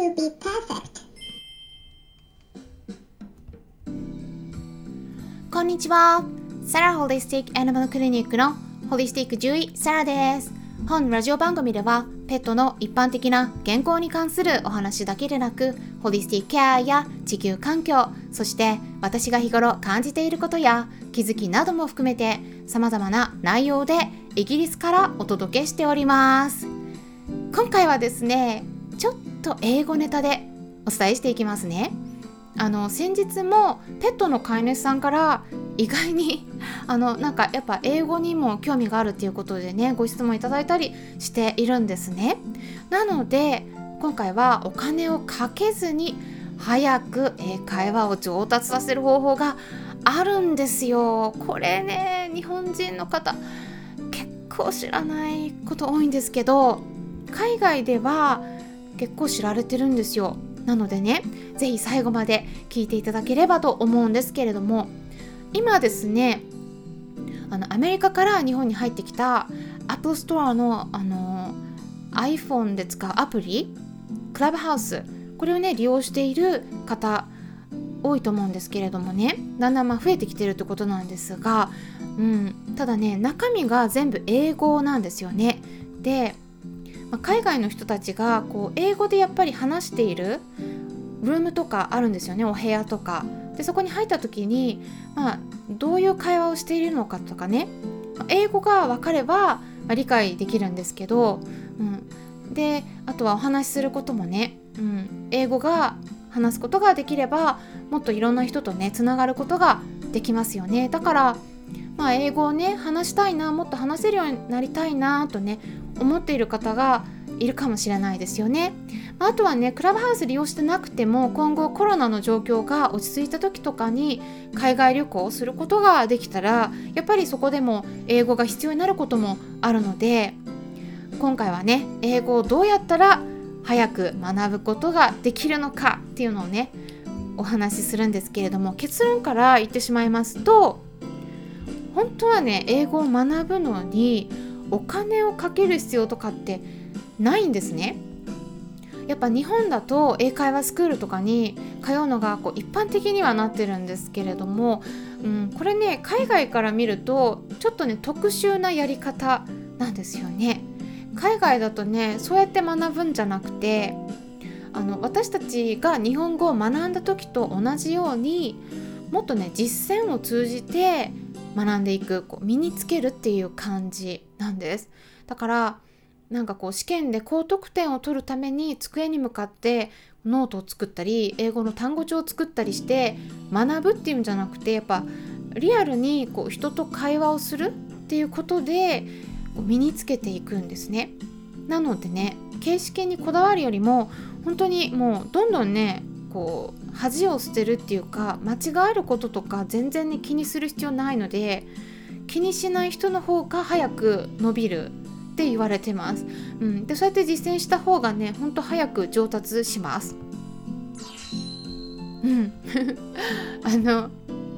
to be perfect. こんにちは。サラホリスティックアニマルクリニックのホリスティック獣医サラです。本ラジオ番組ではペットの一般的な健康に関するお話だけでなくホリスティックケアや地球環境そして私が日頃感じていることや気づきなども含めて様々な内容でイギリスからお届けしております今回はですねと英語ネタでお伝えしていきますね。あの先日もペットの飼い主さんから意外に あのなんかやっぱ英語にも興味があるっていうことでねご質問いただいたりしているんですね。なので今回はお金をかけずに早く英会話を上達させる方法があるんですよ。これね日本人の方結構知らないこと多いんですけど海外では結構知られてるんですよなのでね是非最後まで聞いていただければと思うんですけれども今ですねあのアメリカから日本に入ってきた Apple Store のあの iPhone で使うアプリクラブハウスこれをね利用している方多いと思うんですけれどもねだんだんま増えてきてるってことなんですが、うん、ただね中身が全部英語なんですよね。で、まあ、海外の人たちがこう英語でやっぱり話しているルームとかあるんですよねお部屋とか。でそこに入った時に、まあ、どういう会話をしているのかとかね英語が分かれば、まあ、理解できるんですけど、うん、であとはお話しすることもね、うん、英語が話すことができればもっといろんな人とねつながることができますよね。だからまあ英語をね話したいなもっと話せるようになりたいなとね思っている方がいるかもしれないですよね。あとはねクラブハウス利用してなくても今後コロナの状況が落ち着いた時とかに海外旅行をすることができたらやっぱりそこでも英語が必要になることもあるので今回はね英語をどうやったら早く学ぶことができるのかっていうのをねお話しするんですけれども結論から言ってしまいますと本当はね英語を学ぶのにお金をかける必要とかってないんですね。やっぱ日本だと英会話スクールとかに通うのがこう一般的にはなってるんですけれども、うん、これね海外から見るとちょっとね特殊なやり方なんですよね。海外だとねそうやって学ぶんじゃなくてあの私たちが日本語を学んだ時と同じようにもっとね実践を通じて学んでいくこう身につけるっていう感じなんですだからなんかこう試験で高得点を取るために机に向かってノートを作ったり英語の単語帳を作ったりして学ぶっていうんじゃなくてやっぱリアルにこう人と会話をするっていうことで身につけていくんですね。なのでね形式にこだわるよりも本当にもうどんどんねこう恥を捨てるっていうか間違えることとか全然に気にする必要ないので気にしない人の方が早く伸びるって言われてます、うん、でそうやって実践した方がねほんと早く上達します。うん。あの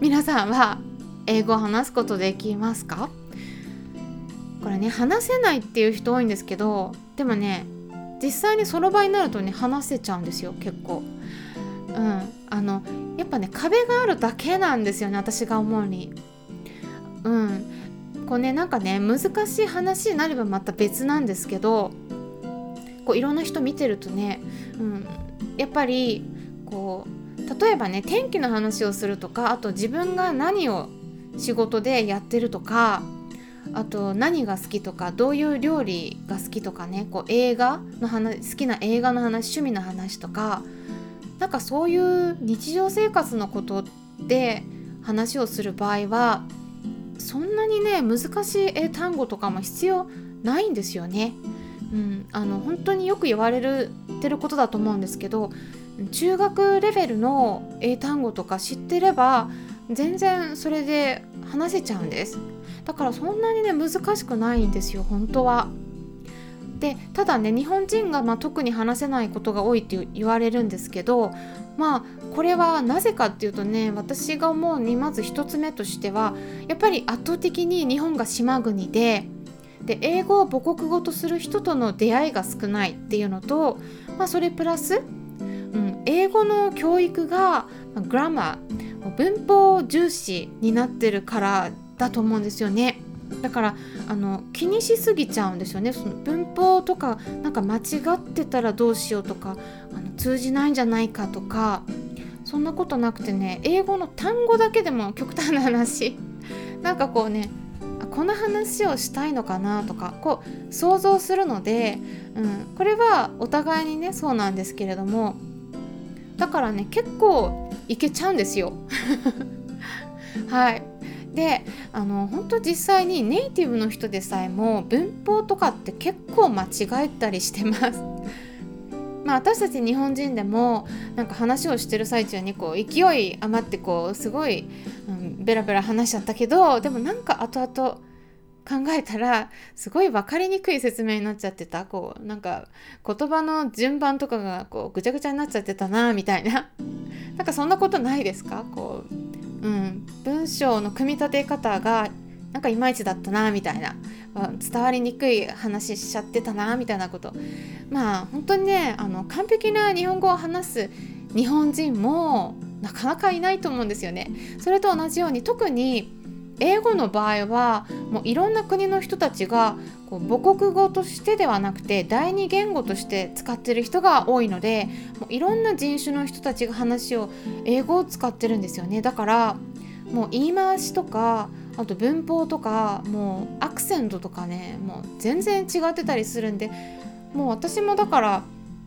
皆さんは英語を話すことできますか？これね話せないっていう人多いんですけどでもね実際にその場になるとね話せちゃうんですよ結構。うん。あのやっぱね壁があるだけなんですよね私が思うに。うん。こうねなんかね難しい話になればまた別なんですけどこういろんな人見てるとね、うん、やっぱりこう例えばね天気の話をするとかあと自分が何を仕事でやってるとかあと何が好きとかどういう料理が好きとかねこう映画の話好きな映画の話趣味の話とかなんかそういう日常生活のことで話をする場合はそんなにね難しい英単語とかも必要ないんですよね。うん、あの本当によく言われるてることだと思うんですけど中学レベルの英単語とか知ってれば全然それで話せちゃうんですだからそんなにね難しくないんですよ本当は。でただね日本人がま特に話せないことが多いって言われるんですけどまあこれはなぜかっていうとね私が思うにまず1つ目としてはやっぱり圧倒的に日本が島国でで英語を母国語とする人との出会いが少ないっていうのと、まあ、それプラスうん英語の教育がグラマー文法重視になってるからだと思うんですよね。だからあの気にしすぎちゃうんですよね。その文法とかなんか間違ってたらどうしようとかあの通じないんじゃないかとかそんなことなくてね英語の単語だけでも極端な話。なんかこうねこの話をしたいのかなとかこう想像するので、うん、これはお互いにねそうなんですけれどもだからね結構いけちゃうんですよ。はい。であの本当実際にネイティブの人でさえも文法とかって結構間違えたりしてます。まあ、私たち日本人でもなんか話をしてる最中にこう勢い余ってこうすごい、うん、ベラベラ話しちゃったけどでもなんか後々考えたらすごい分かりにくい説明になっちゃってた。こうなんか言葉の順番とかがこうぐちゃぐちゃになっちゃってたなみたいな。なんかそんなことないですか？こう、うん、文章の組み立て方がなんかいまいちだったなみたいな伝わりにくい話しちゃってたなみたいなことまあ本当にねあの完璧な日本語を話す日本人もなかなかいないと思うんですよね。それと同じように特に英語の場合はもういろんな国の人たちがこう母国語としてではなくて第二言語として使ってる人が多いのでもういろんな人種の人たちが話を英語を使ってるんですよねだからもう言い回しとかあと文法とかもうアクセントとかねもう全然違ってたりするんでもう私もだから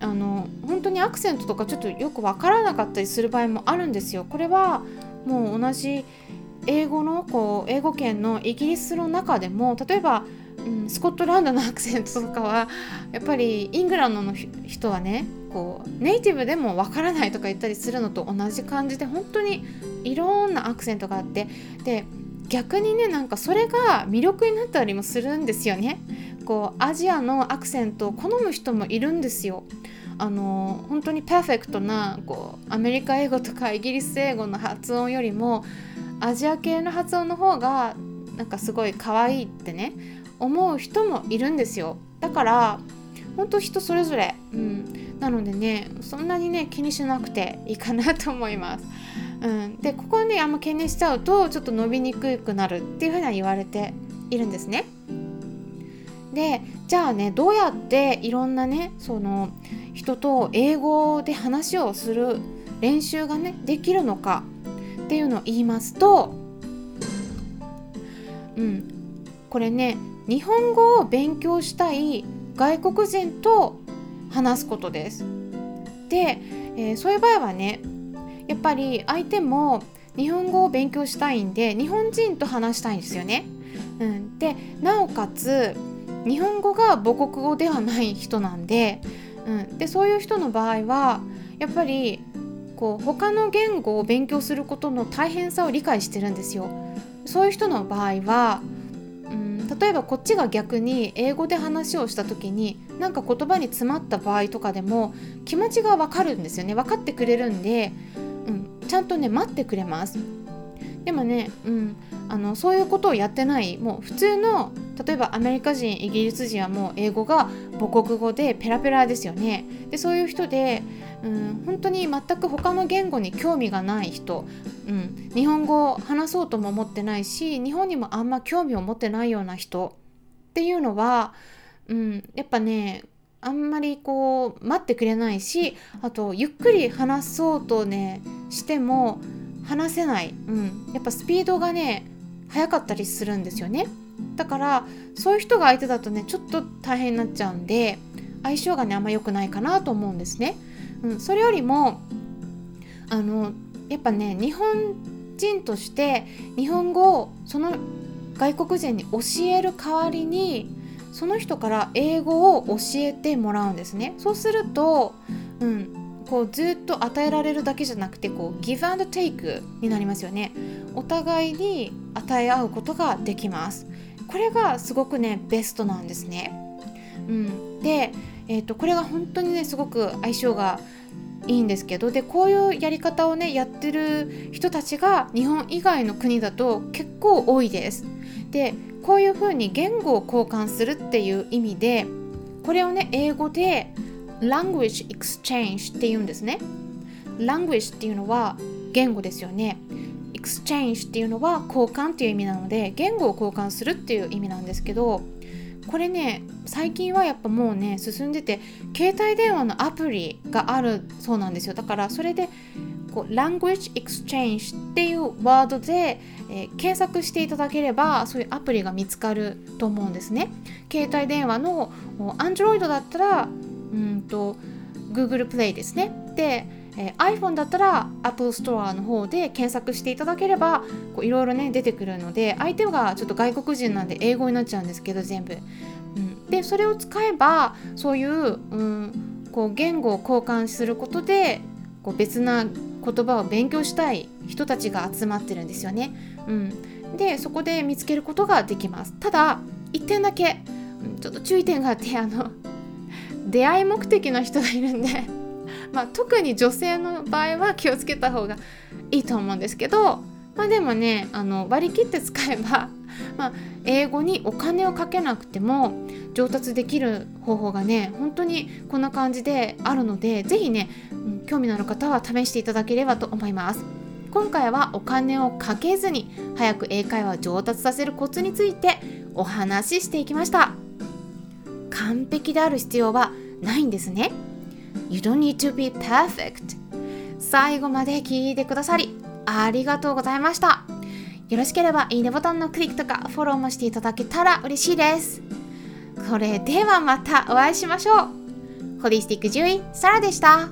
あの本当にアクセントとかちょっとよくわからなかったりする場合もあるんですよ。これはもう同じ英語のこう英語圏のイギリスの中でも例えば、うん、スコットランドのアクセントとかはやっぱりイングランドの人はねこうネイティブでもわからないとか言ったりするのと同じ感じで本当にいろんなアクセントがあってで逆にねなんかそれが魅力になったりもするんですよね。こうアジアのアクセントを好む人もいるんですよ。あの本当にパーフェクトなこうアメリカ英語とかイギリス英語の発音よりもアジア系の発音の方がなんかすごい可愛いってね思う人もいるんですよ。だから本当人それぞれ、うん、なのでねそんなにね気にしなくていいかなと思います、うん、でここはねあんま気にしちゃうとちょっと伸びにくくなるっていうふうには言われているんですね。でじゃあねどうやっていろんなねその人と英語で話をする練習がねできるのか。っていうのを言いますとうんこれね日本語を勉強したい外国人と話すことです。で、えー、そういう場合はねやっぱり相手も日本語を勉強したいんで日本人と話したいんですよね。うん、でなおかつ日本語が母国語ではない人なんで,、うん、でそういう人の場合はやっぱりこう他の言語を勉強することの大変さを理解してるんですよ。そういう人の場合は、うん、例えばこっちが逆に英語で話をした時になんか言葉に詰まった場合とかでも気持ちがわかるんですよね分かってくれるんで、うん、ちゃんとね待ってくれます。でもね、うん、あのそういうことをやってないもう普通の例えばアメリカ人イギリス人はもう英語が母国語でペラペラですよね。でそういう人でうん本当に全く他の言語に興味がない人、うん、日本語を話そうとも思ってないし日本にもあんま興味を持ってないような人。っていうのは、うん、やっぱねあんまりこう待ってくれないしあとゆっくり話そうとねしても話せない、うん、やっぱスピードがね速かったりするんですよね。だからそういう人が相手だとねちょっと大変になっちゃうんで相性がねあんま良くないかなと思うんですね。うん、それよりもあのやっぱね日本人として日本語をその外国人に教える代わりにその人から英語を教えてもらうんですね。そうすると、うん、こうずっと与えられるだけじゃなくてこうギブアンドテイクになりますよね。お互いに与え合うことができます。これがすごくねベストなんですね。うん、でえーと、これが本当にねすごく相性がいいんですけどでこういうやり方をねやってる人たちが日本以外の国だと結構多いです。でこういうふうに言語を交換するっていう意味でこれをね英語で language exchange って言うんですね。language っていうのは言語ですよね exchange っていうのは交換っていう意味なので言語を交換するっていう意味なんですけどこれね最近はやっぱもうね進んでて携帯電話のアプリがあるそうなんですよ。だからそれでこう Language Exchange っていうワードで、えー、検索していただければそういうアプリが見つかると思うんですね。携帯電話の Android だったらうんと Google Play ですね。でえー、iPhone だったら Apple Store の方で検索していただければいろいろね出てくるので相手がちょっと外国人なんで英語になっちゃうんですけど全部、うん、でそれを使えばそういう,、うん、こう言語を交換することでこう別な言葉を勉強したい人たちが集まってるんですよね、うん、でそこで見つけることができます。ただ1点だけ。ちょっと注意点があってあの出会い目的の人がいるんで。まあ、特に女性の場合は気をつけた方がいいと思うんですけど、まあ、でもねあの割り切って使えば、まあ、英語にお金をかけなくても上達できる方法がね本当にこんな感じであるので是非ね、うん、興味のある方は試していただければと思います。今回はお金をかけずに早く英会話を上達させるコツについてお話ししていきました完璧である必要はないんですね You don't need to be perfect. 最後まで聞いてくださりありがとうございました。よろしければいいねボタンのクリックとかフォローもしていただけたら嬉しいです。これではまたお会いしましょう。ホリスティック獣医サラでした。